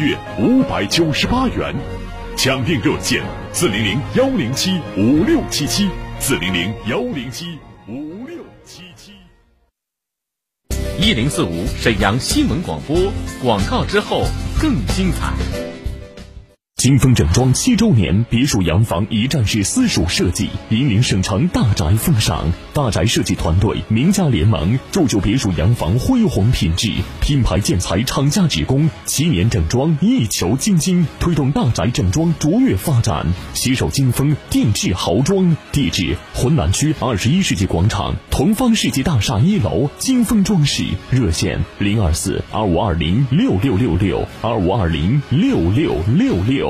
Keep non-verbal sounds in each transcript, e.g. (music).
月五百九十八元，抢订热线四零零幺零七五六七七四零零幺零七五六七七。一零四五沈阳新闻广播广告之后更精彩。金丰整装七周年，别墅洋房一站式私属设计，引领省城大宅风尚。大宅设计团队名家联盟，铸就别墅洋房辉煌品质。品牌建材厂家直供，七年整装一球精金，推动大宅整装卓越发展。携手金丰定制豪装，地址浑南区二十一世纪广场同方世纪大厦一楼。金丰装饰热线零二四二五二零六六六六二五二零六六六六。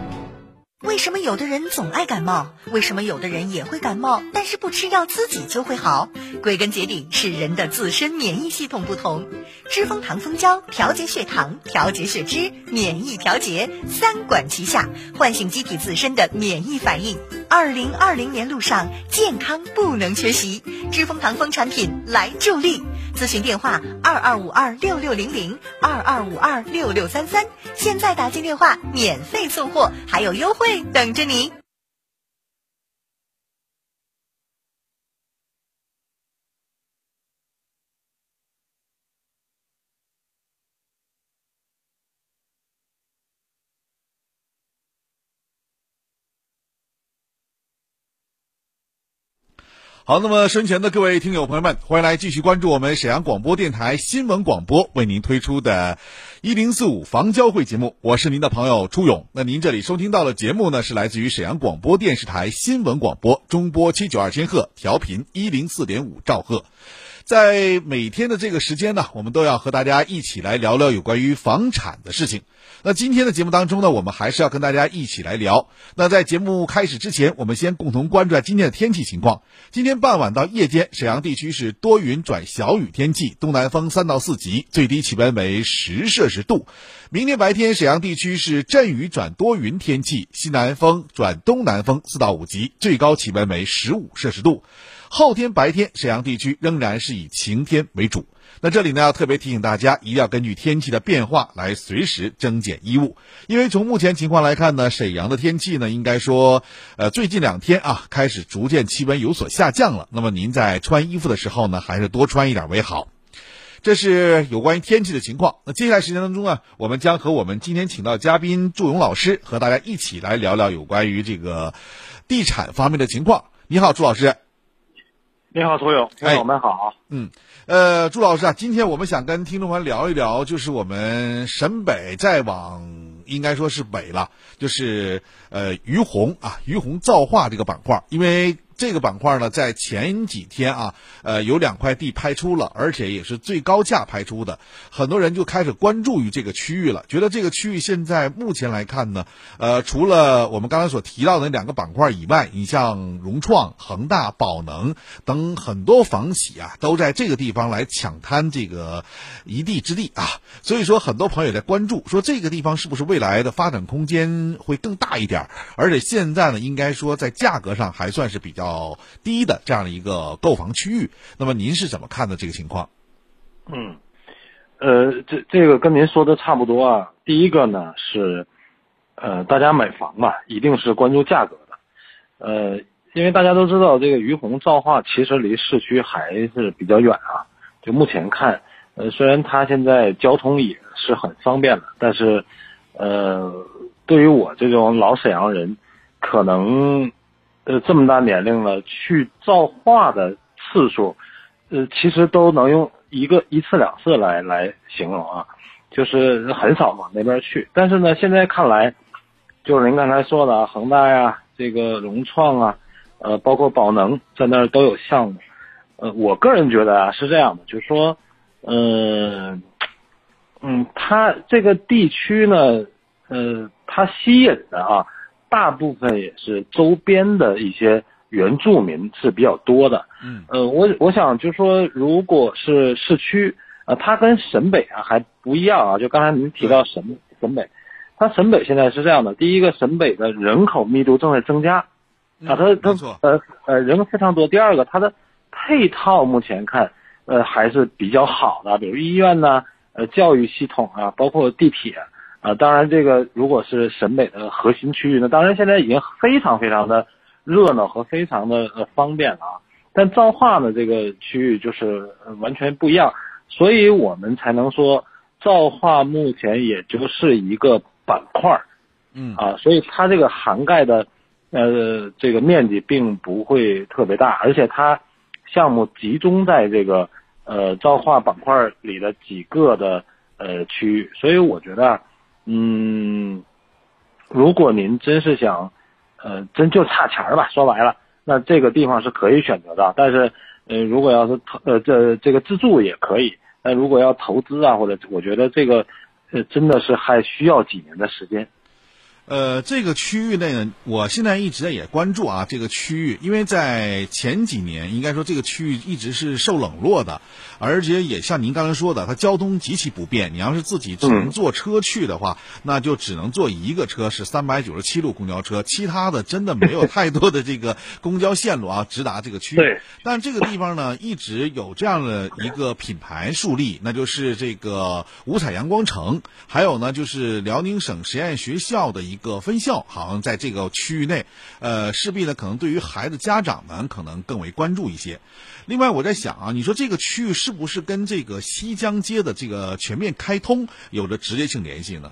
为什么有的人总爱感冒？为什么有的人也会感冒，但是不吃药自己就会好？归根结底是人的自身免疫系统不同。知蜂糖蜂胶调节血糖、调节血脂、免疫调节三管齐下，唤醒机体自身的免疫反应。二零二零年路上，健康不能缺席，知蜂糖蜂产品来助力。咨询电话：二二五二六六零零二二五二六六三三。现在打进电话，免费送货，还有优惠等着你。好，那么身前的各位听友朋友们，欢迎来继续关注我们沈阳广播电台新闻广播为您推出的“一零四五房交会”节目，我是您的朋友朱勇。那您这里收听到的节目呢，是来自于沈阳广播电视台新闻广播中波七九二千赫，调频一零四点五兆赫。在每天的这个时间呢，我们都要和大家一起来聊聊有关于房产的事情。那今天的节目当中呢，我们还是要跟大家一起来聊。那在节目开始之前，我们先共同关注下今天的天气情况。今天傍晚到夜间，沈阳地区是多云转小雨天气，东南风三到四级，最低气温为十摄氏度。明天白天，沈阳地区是阵雨转多云天气，西南风转东南风四到五级，最高气温为十五摄氏度。后天白天，沈阳地区仍然是以晴天为主。那这里呢，要特别提醒大家，一定要根据天气的变化来随时增减衣物，因为从目前情况来看呢，沈阳的天气呢，应该说，呃，最近两天啊，开始逐渐气温有所下降了。那么您在穿衣服的时候呢，还是多穿一点为好。这是有关于天气的情况。那接下来时间当中呢，我们将和我们今天请到嘉宾祝勇老师和大家一起来聊聊有关于这个地产方面的情况。你好，朱老师。你好，涂勇，听友们好。嗯。呃，朱老师啊，今天我们想跟听众朋友聊一聊，就是我们沈北再往应该说是北了，就是呃于洪啊，于洪造化这个板块，因为。这个板块呢，在前几天啊，呃，有两块地拍出了，而且也是最高价拍出的，很多人就开始关注于这个区域了，觉得这个区域现在目前来看呢，呃，除了我们刚才所提到的那两个板块以外，你像融创、恒大、宝能等很多房企啊，都在这个地方来抢滩这个一地之地啊，所以说很多朋友在关注，说这个地方是不是未来的发展空间会更大一点，而且现在呢，应该说在价格上还算是比较。较低的这样的一个购房区域，那么您是怎么看的这个情况？嗯，呃，这这个跟您说的差不多啊。第一个呢是，呃，大家买房嘛，一定是关注价格的。呃，因为大家都知道，这个于洪造化其实离市区还是比较远啊。就目前看，呃，虽然它现在交通也是很方便的，但是，呃，对于我这种老沈阳人，可能，呃，这么大年龄了，去造化的次数，呃，其实都能用一个一次两次来来形容啊，就是很少往那边去。但是呢，现在看来，就是您刚才说的恒大呀，这个融创啊，呃，包括宝能在那儿都有项目。呃，我个人觉得啊，是这样的，就是说。嗯，嗯，它这个地区呢，呃，它吸引的啊，大部分也是周边的一些原住民是比较多的。嗯，呃，我我想就说，如果是市区，呃，它跟沈北啊还不一样啊。就刚才您提到沈沈北，它沈北现在是这样的：第一个，沈北的人口密度正在增加，啊，它它呃呃人非常多；第二个，它的配套目前看。呃，还是比较好的，比如医院呢，呃，教育系统啊，包括地铁啊。当然，这个如果是沈北的核心区域呢，当然现在已经非常非常的热闹和非常的呃方便了啊。但造化呢，这个区域就是完全不一样，所以我们才能说造化目前也就是一个板块儿，嗯啊，所以它这个涵盖的呃这个面积并不会特别大，而且它项目集中在这个。呃，造化板块里的几个的呃区域，所以我觉得，嗯，如果您真是想，呃，真就差钱儿吧，说白了，那这个地方是可以选择的。但是，呃，如果要是投呃这这个自住也可以，那如果要投资啊，或者我觉得这个，呃，真的是还需要几年的时间。呃，这个区域内呢，我现在一直也关注啊，这个区域，因为在前几年，应该说这个区域一直是受冷落的，而且也像您刚才说的，它交通极其不便。你要是自己只能坐车去的话，(laughs) 那就只能坐一个车，是三百九十七路公交车，其他的真的没有太多的这个公交线路啊，直达这个区域。对。但这个地方呢，一直有这样的一个品牌树立，那就是这个五彩阳光城，还有呢，就是辽宁省实验学校的一。个分校好像在这个区域内，呃，势必呢可能对于孩子家长们可能更为关注一些。另外，我在想啊，你说这个区域是不是跟这个西江街的这个全面开通有着直接性联系呢？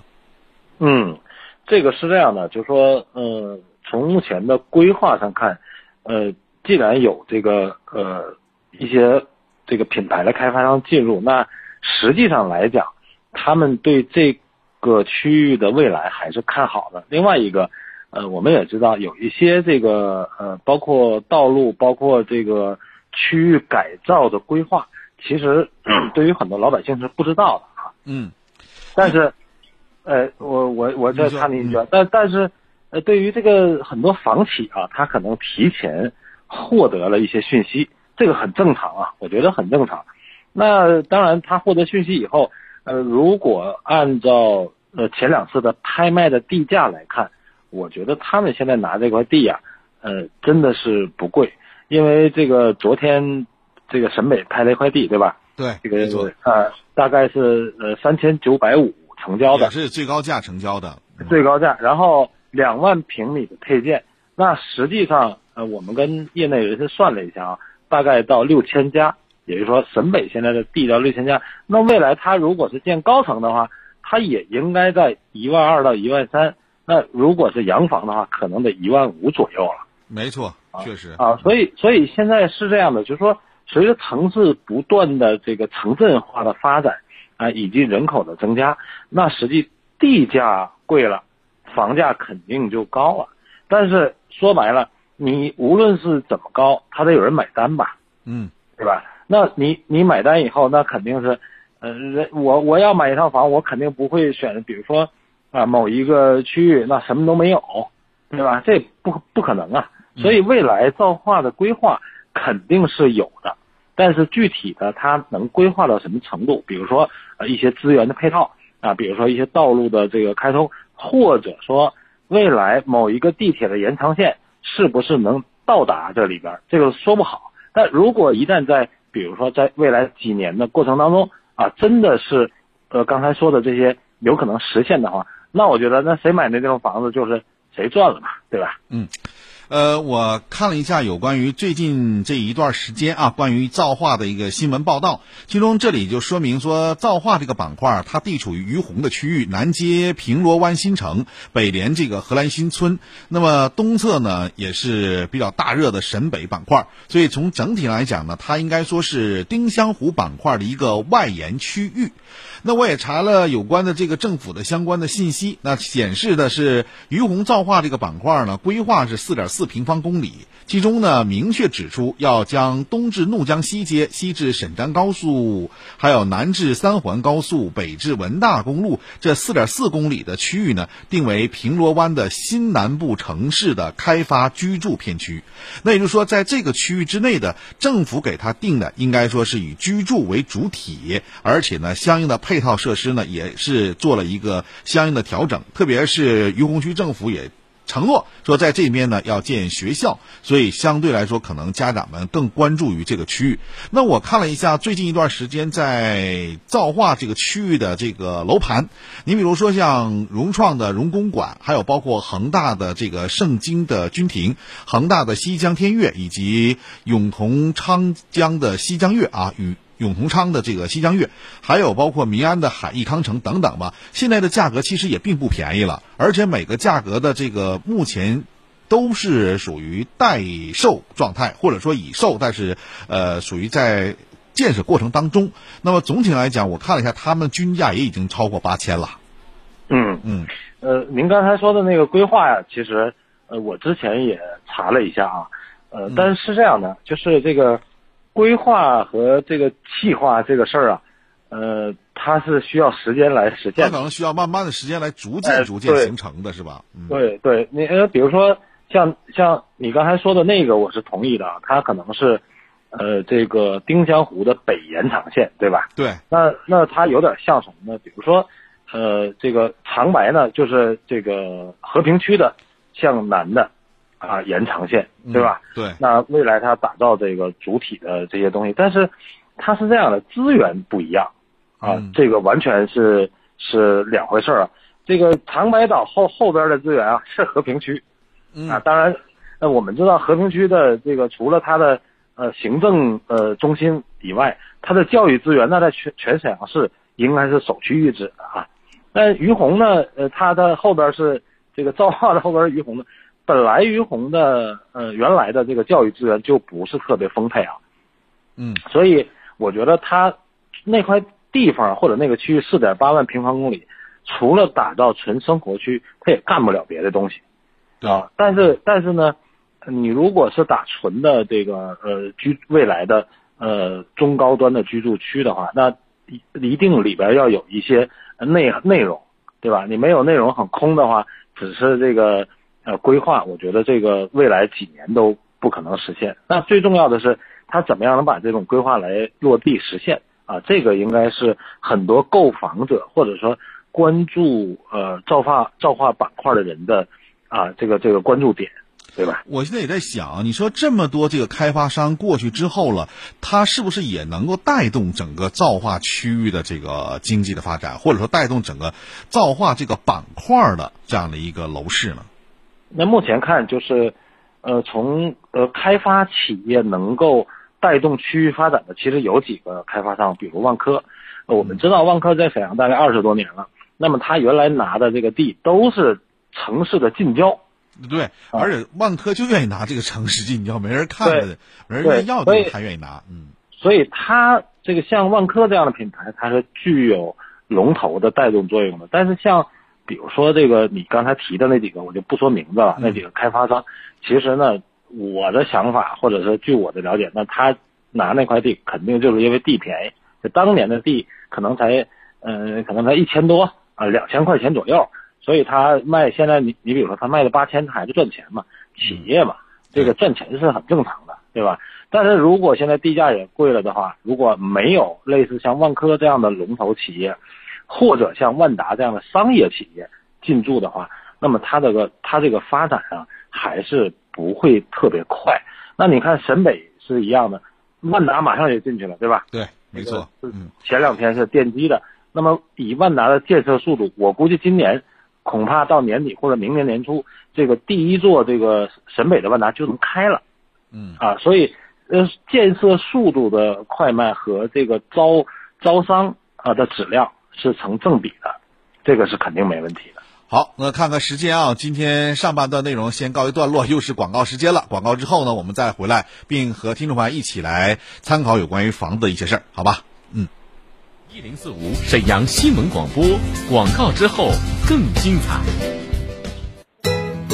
嗯，这个是这样的，就是说，呃，从目前的规划上看，呃，既然有这个呃一些这个品牌的开发商进入，那实际上来讲，他们对这。个区域的未来还是看好的。另外一个，呃，我们也知道有一些这个呃，包括道路，包括这个区域改造的规划，其实 (clears throat) 对于很多老百姓是不知道的啊。嗯。但是，呃，我我我再插您一句，但但是，呃，对于这个很多房企啊，他可能提前获得了一些讯息，这个很正常啊，我觉得很正常。那当然，他获得讯息以后。呃，如果按照呃前两次的拍卖的地价来看，我觉得他们现在拿这块地呀，呃，真的是不贵，因为这个昨天这个沈北拍了一块地，对吧？对，这个呃大概是呃三千九百五成交的，是最高价成交的，最高价，然后两万平米的配件，那实际上呃我们跟业内人士算了一下啊，大概到六千家。也就是说，沈北现在的地到六千家，那未来它如果是建高层的话，它也应该在一万二到一万三。那如果是洋房的话，可能得一万五左右了。没错，确实啊，所以所以现在是这样的，就是说，随着城市不断的这个城镇化的发展啊，以及人口的增加，那实际地价贵了，房价肯定就高了。但是说白了，你无论是怎么高，它得有人买单吧？嗯，对吧？那你你买单以后，那肯定是，呃，人我我要买一套房，我肯定不会选，比如说，啊某一个区域那什么都没有，对吧？这不不可能啊。所以未来造化的规划肯定是有的，但是具体的它能规划到什么程度？比如说呃一些资源的配套啊，比如说一些道路的这个开通，或者说未来某一个地铁的延长线是不是能到达这里边？这个说不好。但如果一旦在比如说，在未来几年的过程当中啊，真的是，呃，刚才说的这些有可能实现的话，那我觉得那谁买的这种房子就是谁赚了嘛，对吧？嗯，呃，我看了一下有关于最近这一段时间啊，关于造化的一个新闻报道，其中这里就说明说，造化这个板块它地处于于洪的区域，南接平罗湾新城，北连这个荷兰新村，那么东侧呢也是比较大热的沈北板块，所以从整体来讲呢，它应该说是丁香湖板块的一个外延区域。那我也查了有关的这个政府的相关的信息，那显示的是于洪造化这个板块呢，规划是四点四平方公里，其中呢明确指出要将东至怒江西街、西至沈丹高速，还有南至三环高速、北至文大公路这四点四公里的区域呢，定为平罗湾的新南部城市的开发居住片区。那也就是说，在这个区域之内的政府给它定的，应该说是以居住为主体，而且呢，相应的。配套设施呢，也是做了一个相应的调整，特别是于洪区政府也承诺说，在这边呢要建学校，所以相对来说，可能家长们更关注于这个区域。那我看了一下最近一段时间在造化这个区域的这个楼盘，你比如说像融创的融公馆，还有包括恒大的这个盛京的君庭，恒大的西江天悦，以及永同昌江的西江悦啊与。永同昌的这个西江月，还有包括民安的海逸康城等等吧，现在的价格其实也并不便宜了，而且每个价格的这个目前都是属于待售状态，或者说已售，但是呃属于在建设过程当中。那么总体来讲，我看了一下，他们均价也已经超过八千了。嗯嗯，呃，您刚才说的那个规划呀，其实呃我之前也查了一下啊，呃，但是是这样的，就是这个。规划和这个计划这个事儿啊，呃，它是需要时间来实现，它可能需要慢慢的时间来逐渐逐渐形成的是吧？对对，你呃，比如说像像你刚才说的那个，我是同意的，它可能是呃这个丁香湖的北延长线，对吧？对。那那它有点像什么呢？比如说呃这个长白呢，就是这个和平区的向南的。啊，延长线，对吧？对。那未来它打造这个主体的这些东西，但是它是这样的，资源不一样啊，这个完全是是两回事儿啊。这个长白岛后后边的资源啊，是和平区啊。当然，那我们知道和平区的这个除了它的呃行政呃中心以外，它的教育资源那在全全沈阳市应该是首屈一指的啊。那于洪呢，呃，它的后边是这个造化的后边是于洪的。本来于洪的呃原来的这个教育资源就不是特别丰沛啊，嗯，所以我觉得他那块地方或者那个区域四点八万平方公里，除了打造纯生活区，他也干不了别的东西，啊，但是但是呢，你如果是打纯的这个呃居未来的呃中高端的居住区的话，那一一定里边要有一些内内容，对吧？你没有内容很空的话，只是这个。呃，规划我觉得这个未来几年都不可能实现。那最重要的是，它怎么样能把这种规划来落地实现啊？这个应该是很多购房者或者说关注呃造化造化板块的人的啊这个这个关注点，对吧？我现在也在想，你说这么多这个开发商过去之后了，它是不是也能够带动整个造化区域的这个经济的发展，或者说带动整个造化这个板块的这样的一个楼市呢？那目前看就是，呃，从呃开发企业能够带动区域发展的，其实有几个开发商，比如万科。我们知道万科在沈阳大概二十多年了，那么他原来拿的这个地都是城市的近郊。对，而且万科就愿意拿这个城市近郊，没人看的，没人愿意要的，他愿意拿。嗯。所以他这个像万科这样的品牌，它是具有龙头的带动作用的。但是像比如说这个你刚才提的那几个，我就不说名字了。那几个开发商，其实呢，我的想法或者是据我的了解，那他拿那块地肯定就是因为地便宜。就当年的地可能才，嗯，可能才一千多啊，两千块钱左右，所以他卖现在你你比如说他卖了八千，他还是赚钱嘛，企业嘛，这个赚钱是很正常的，对吧？但是如果现在地价也贵了的话，如果没有类似像万科这样的龙头企业。或者像万达这样的商业企业进驻的话，那么它这个它这个发展啊，还是不会特别快。那你看沈北是一样的，万达马上也进去了，对吧？对，没错。嗯，前两天是奠基的。那么以万达的建设速度，我估计今年恐怕到年底或者明年年初，这个第一座这个沈北的万达就能开了。嗯啊，所以呃，建设速度的快慢和这个招招商啊的质量是成正比的，这个是肯定没问题的。好，那看看时间啊，今天上半段内容先告一段落，又是广告时间了。广告之后呢，我们再回来，并和听众朋友一起来参考有关于房子的一些事儿，好吧？嗯。一零四五沈阳新闻广播广告之后更精彩。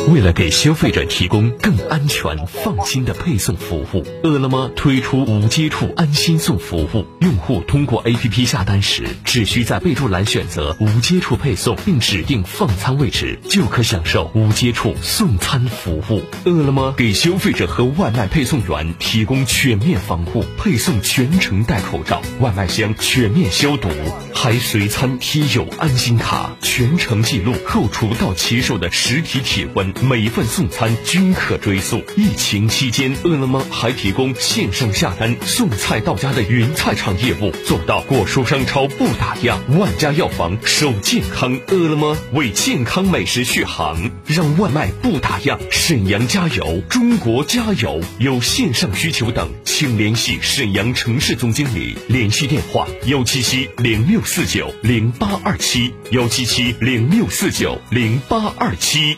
为了给消费者提供更安全、放心的配送服务，饿了么推出无接触安心送服务。用户通过 APP 下单时，只需在备注栏选择无接触配送，并指定放餐位置，就可享受无接触送餐服务。饿了么给消费者和外卖配送员提供全面防护，配送全程戴口罩，外卖箱全面消毒，还随餐贴有安心卡，全程记录后厨到骑手的实体体温。每一份送餐均可追溯。疫情期间，饿了么还提供线上下单送菜到家的云菜场业务，做到果蔬商超不打烊，万家药房守健康。饿了么为健康美食续航，让外卖不打烊。沈阳加油，中国加油！有线上需求等，请联系沈阳城市总经理，联系电话：幺七七零六四九零八二七，幺七七零六四九零八二七。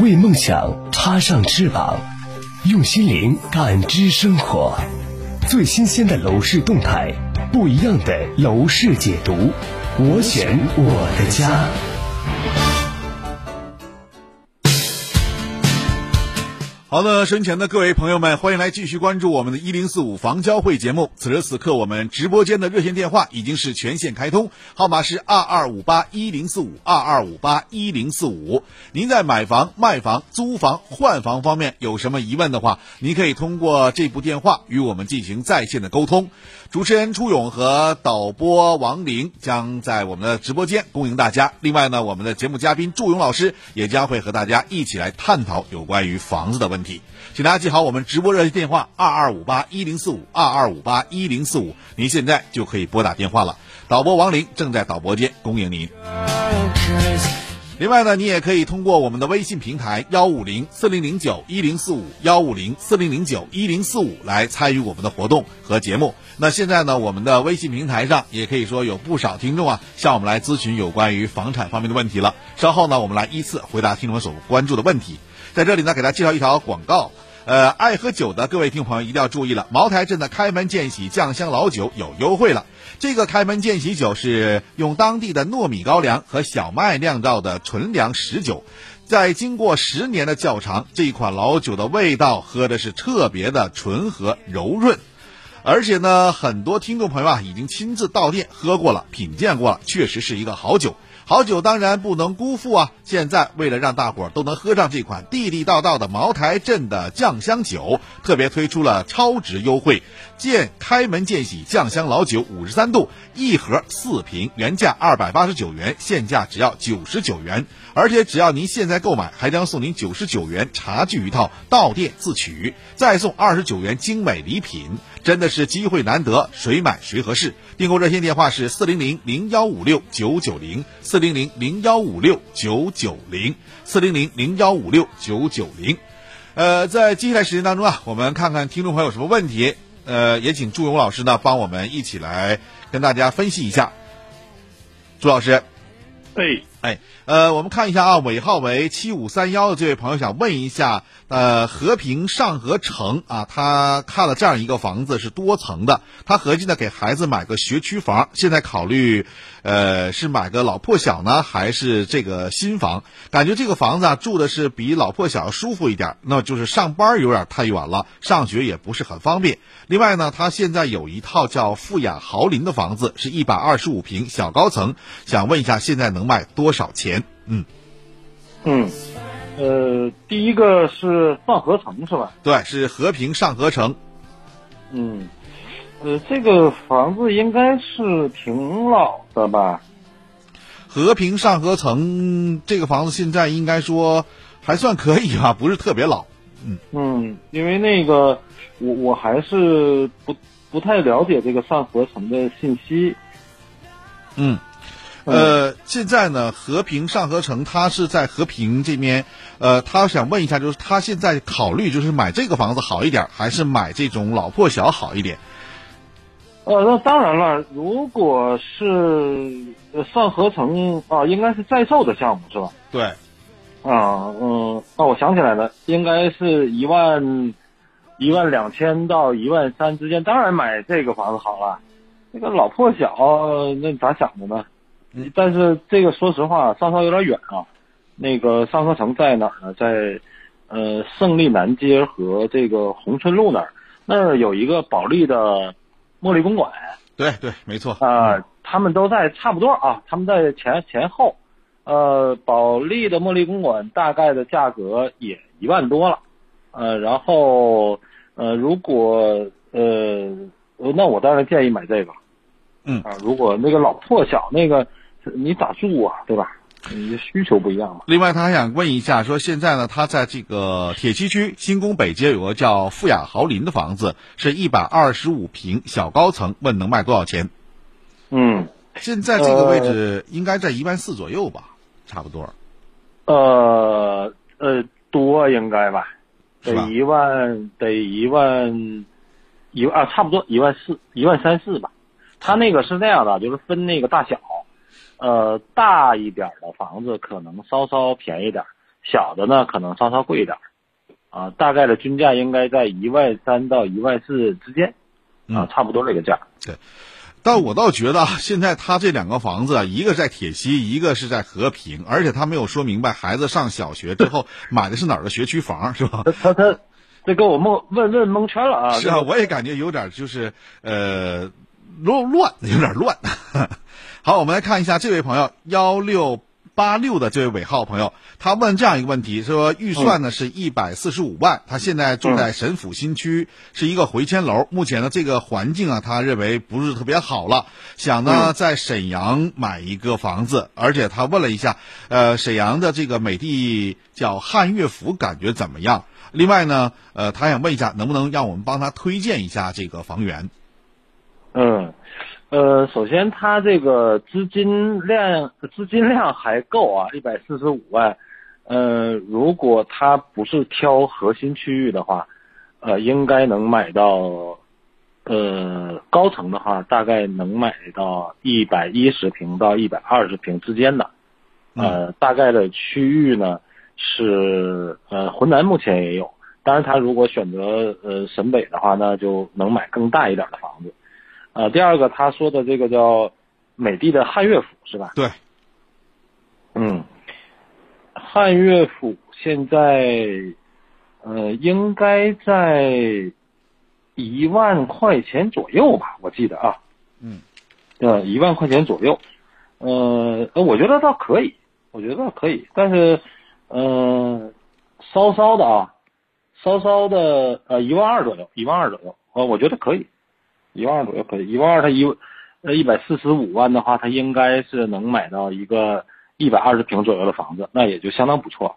为梦想插上翅膀，用心灵感知生活。最新鲜的楼市动态，不一样的楼市解读。我选我的家。好的，身前的各位朋友们，欢迎来继续关注我们的“一零四五房交会”节目。此时此刻，我们直播间的热线电话已经是全线开通，号码是二二五八一零四五二二五八一零四五。您在买房、卖房、租房、换房方面有什么疑问的话，您可以通过这部电话与我们进行在线的沟通。主持人初勇和导播王玲将在我们的直播间恭迎大家。另外呢，我们的节目嘉宾祝勇老师也将会和大家一起来探讨有关于房子的问。请大家记好我们直播热线电话二二五八一零四五二二五八一零四五，您现在就可以拨打电话了。导播王玲正在导播间恭迎您。另外呢，你也可以通过我们的微信平台幺五零四零零九一零四五幺五零四零零九一零四五来参与我们的活动和节目。那现在呢，我们的微信平台上也可以说有不少听众啊向我们来咨询有关于房产方面的问题了。稍后呢，我们来依次回答听众们所关注的问题。在这里呢，给大家介绍一条广告。呃，爱喝酒的各位听朋友一定要注意了，茅台镇的开门见喜酱香老酒有优惠了。这个开门见喜酒是用当地的糯米高粱和小麦酿造的纯粮实酒，在经过十年的窖藏，这一款老酒的味道喝的是特别的醇和柔润。而且呢，很多听众朋友啊已经亲自到店喝过了、品鉴过了，确实是一个好酒。好酒当然不能辜负啊！现在为了让大伙儿都能喝上这款地地道道的茅台镇的酱香酒，特别推出了超值优惠，见开门见喜酱香老酒五十三度一盒四瓶，原价二百八十九元，现价只要九十九元。而且只要您现在购买，还将送您九十九元茶具一套，到店自取，再送二十九元精美礼品。真的是机会难得，谁买谁合适。订购热线电话是四零零零幺五六九九零四零零零幺五六九九零四零零零幺五六九九零。呃，在接下来时间当中啊，我们看看听众朋友有什么问题。呃，也请朱勇老师呢帮我们一起来跟大家分析一下。朱老师，哎。哎，呃，我们看一下啊，尾号为七五三幺的这位朋友想问一下，呃，和平上河城啊，他看了这样一个房子是多层的，他合计呢给孩子买个学区房，现在考虑，呃，是买个老破小呢，还是这个新房？感觉这个房子啊住的是比老破小舒服一点，那就是上班有点太远了，上学也不是很方便。另外呢，他现在有一套叫富雅豪林的房子，是一百二十五平小高层，想问一下现在能卖多？多少钱？嗯，嗯，呃，第一个是上河城是吧？对，是和平上河城。嗯，呃，这个房子应该是挺老的吧？和平上河城这个房子现在应该说还算可以吧，不是特别老。嗯嗯，因为那个我我还是不不太了解这个上河城的信息。嗯。呃，现在呢，和平上河城，他是在和平这边，呃，他想问一下，就是他现在考虑就是买这个房子好一点，还是买这种老破小好一点？呃，那当然了，如果是上河城啊，应该是在售的项目是吧？对。啊，嗯，那我想起来了，应该是一万一万两千到一万三之间，当然买这个房子好了。那个老破小，那你咋想的呢？但是这个说实话，稍稍有点远啊。那个上河城在哪儿呢？在呃胜利南街和这个宏春路那儿，那儿有一个保利的茉莉公馆。对对，没错啊，他们都在差不多啊，他们在前前后。呃，保利的茉莉公馆大概的价格也一万多了。呃，然后呃，如果呃，那我当然建议买这个。嗯啊，如果那个老破小那个。你咋住啊？对吧？你需求不一样嘛。另外，他还想问一下，说现在呢，他在这个铁西区新宫北街有个叫富雅豪林的房子，是一百二十五平小高层，问能卖多少钱？嗯，现在这个位置应该在一万四左右吧，差不多。呃呃，多应该吧？得一万，得一万，一万啊，差不多一万四，一万三四吧。他那个是那样的，就是分那个大小。呃，大一点的房子可能稍稍便宜点，小的呢可能稍稍贵一点，啊，大概的均价应该在一万三到一万四之间，啊，差不多这个价。对，但我倒觉得现在他这两个房子，一个在铁西，一个是在和平，而且他没有说明白孩子上小学之后 (laughs) 买的是哪儿的学区房，是吧？他他这给我蒙问问蒙圈了啊！是啊，我也感觉有点就是呃乱乱，有点乱。好，我们来看一下这位朋友幺六八六的这位尾号朋友，他问这样一个问题，说预算呢是一百四十五万，他现在住在沈府新区，是一个回迁楼，目前呢这个环境啊，他认为不是特别好了，想呢在沈阳买一个房子，而且他问了一下，呃，沈阳的这个美的叫汉乐府，感觉怎么样？另外呢，呃，他想问一下，能不能让我们帮他推荐一下这个房源？嗯。呃，首先它这个资金量资金量还够啊，一百四十五万。呃，如果它不是挑核心区域的话，呃，应该能买到，呃，高层的话大概能买到一百一十平到一百二十平之间的。呃，大概的区域呢是呃，浑南目前也有，当然，他如果选择呃沈北的话，那就能买更大一点的房子。呃，第二个他说的这个叫美的的汉乐府是吧？对，嗯，汉乐府现在呃应该在一万块钱左右吧，我记得啊，嗯，呃一万块钱左右，呃，呃我觉得倒可以，我觉得倒可以，但是呃稍稍的啊，稍稍的呃一万二左右，一万二左右，呃我觉得可以，一万二左右可以，一万二他一呃一百四十五万的话，他应该是能买到一个一百二十平左右的房子，那也就相当不错。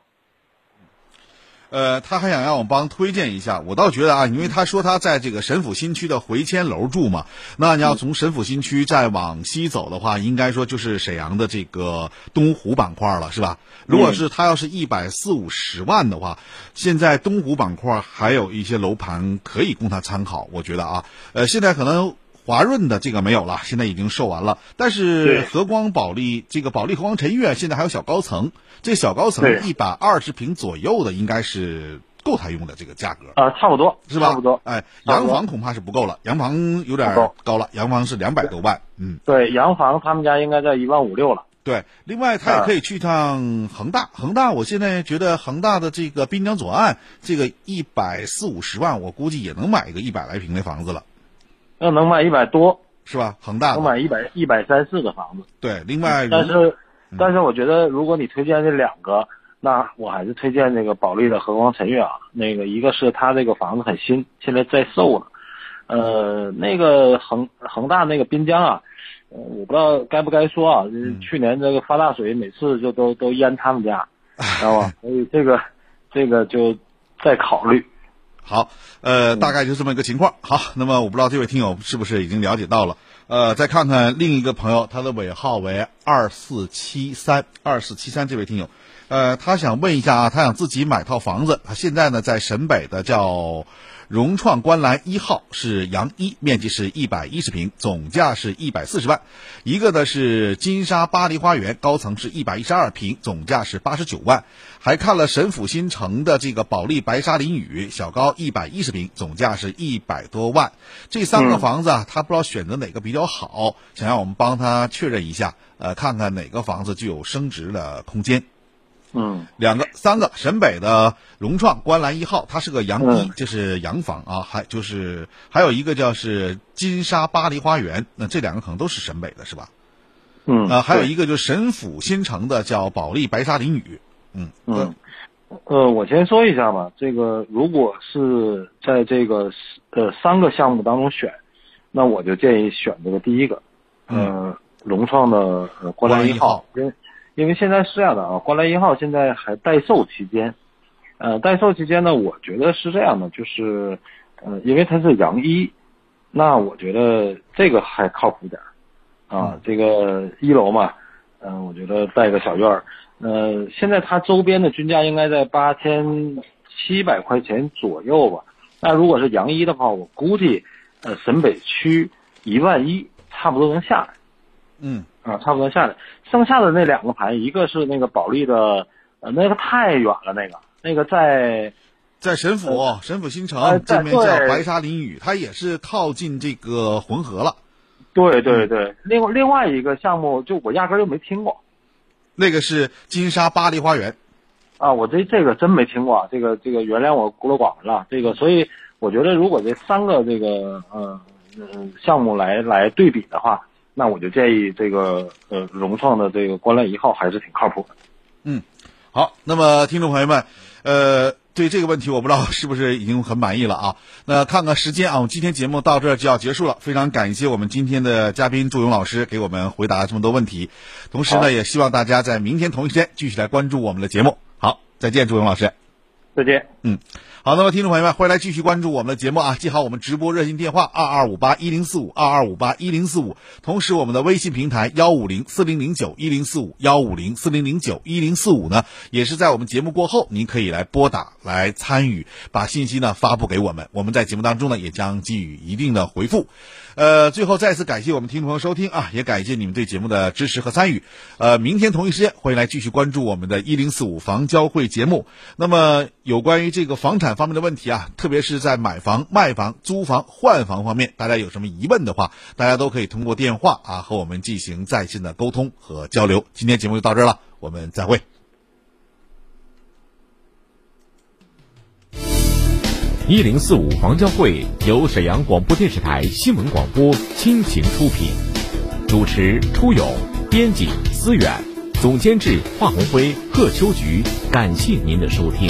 呃，他还想让我帮推荐一下，我倒觉得啊，因为他说他在这个神府新区的回迁楼住嘛，那你要从神府新区再往西走的话，应该说就是沈阳的这个东湖板块了，是吧？如果是他要是一百四五十万的话，现在东湖板块还有一些楼盘可以供他参考，我觉得啊，呃，现在可能。华润的这个没有了，现在已经售完了。但是和光保利这个保利和光晨悦现在还有小高层，这小高层一百二十平左右的应该是够他用的这个价格啊，差不多是吧？差不多。哎，洋房恐怕是不够了，洋房有点高了，洋房是两百多万。嗯，对，洋房他们家应该在一万五六了。对，另外他也可以去趟恒大，恒大我现在觉得恒大的这个滨江左岸这个一百四五十万，我估计也能买一个一百来平的房子了。要能买一百多是吧？恒大能买一百一百三四的房子。对，另外，但是但是我觉得，如果你推荐这两个，那我还是推荐那个保利的和光晨悦啊。那个一个是他这个房子很新，现在在售呢。呃，那个恒恒大那个滨江啊，呃，我不知道该不该说啊。去年这个发大水，每次就都都淹他们家，知道吧？所以这个这个就再考虑。好，呃，大概就这么一个情况。好，那么我不知道这位听友是不是已经了解到了。呃，再看看另一个朋友，他的尾号为二四七三二四七三这位听友，呃，他想问一下啊，他想自己买套房子，他现在呢在沈北的叫。融创观澜一号是洋一，面积是一百一十平，总价是一百四十万。一个呢是金沙巴黎花园，高层是一百一十二平，总价是八十九万。还看了神府新城的这个保利白沙林雨，小高一百一十平，总价是一百多万。这三个房子啊，他不知道选择哪个比较好，想让我们帮他确认一下，呃，看看哪个房子具有升值的空间。嗯，两个、三个，沈北的融创观澜一号，它是个洋一，这是洋房啊，还就是还有一个叫是金沙巴黎花园，那这两个可能都是沈北的，是吧？嗯，啊，还有一个就是沈府新城的叫保利白沙林语，嗯嗯，呃，我先说一下吧，这个如果是在这个呃三个项目当中选，那我就建议选这个第一个，嗯，融创的观澜一号。因为现在是这样的啊，观澜一号现在还待售期间，呃，待售期间呢，我觉得是这样的，就是，呃，因为它是洋一，那我觉得这个还靠谱点儿，啊，这个一楼嘛，嗯，我觉得带个小院儿，呃，现在它周边的均价应该在八千七百块钱左右吧，那如果是洋一的话，我估计，呃，沈北区一万一差不多能下来，嗯。啊，差不多下来，剩下的那两个盘，一个是那个保利的，呃，那个太远了，那个那个在在神府神府新城这边叫白沙林雨，它也是靠近这个浑河了。对对对，另外另外一个项目，就我压根就没听过，那个是金沙巴黎花园。啊，我这这个真没听过，这个这个原谅我孤陋寡闻了，这个所以我觉得如果这三个这个呃呃项目来来对比的话。那我就建议这个呃，融创的这个观澜一号还是挺靠谱的。嗯，好，那么听众朋友们，呃，对这个问题我不知道是不是已经很满意了啊？那看看时间啊，我们今天节目到这儿就要结束了。非常感谢我们今天的嘉宾祝勇老师给我们回答这么多问题，同时呢，也希望大家在明天同一时间继续来关注我们的节目。好，再见，祝勇老师。再见。嗯。好，那么听众朋友们，欢迎来继续关注我们的节目啊！记好我们直播热线电话二二五八一零四五二二五八一零四五，同时我们的微信平台幺五零四零零九一零四五幺五零四零零九一零四五呢，也是在我们节目过后，您可以来拨打来参与，把信息呢发布给我们，我们在节目当中呢也将给予一定的回复。呃，最后再次感谢我们听众朋友收听啊，也感谢你们对节目的支持和参与。呃，明天同一时间欢迎来继续关注我们的“一零四五房交会”节目。那么有关于这个房产。方面的问题啊，特别是在买房、卖房、租房、换房方面，大家有什么疑问的话，大家都可以通过电话啊和我们进行在线的沟通和交流。今天节目就到这儿了，我们再会。一零四五房交会由沈阳广播电视台新闻广播倾情出品，主持初勇，编辑思远，总监制华红辉、贺秋菊。感谢您的收听。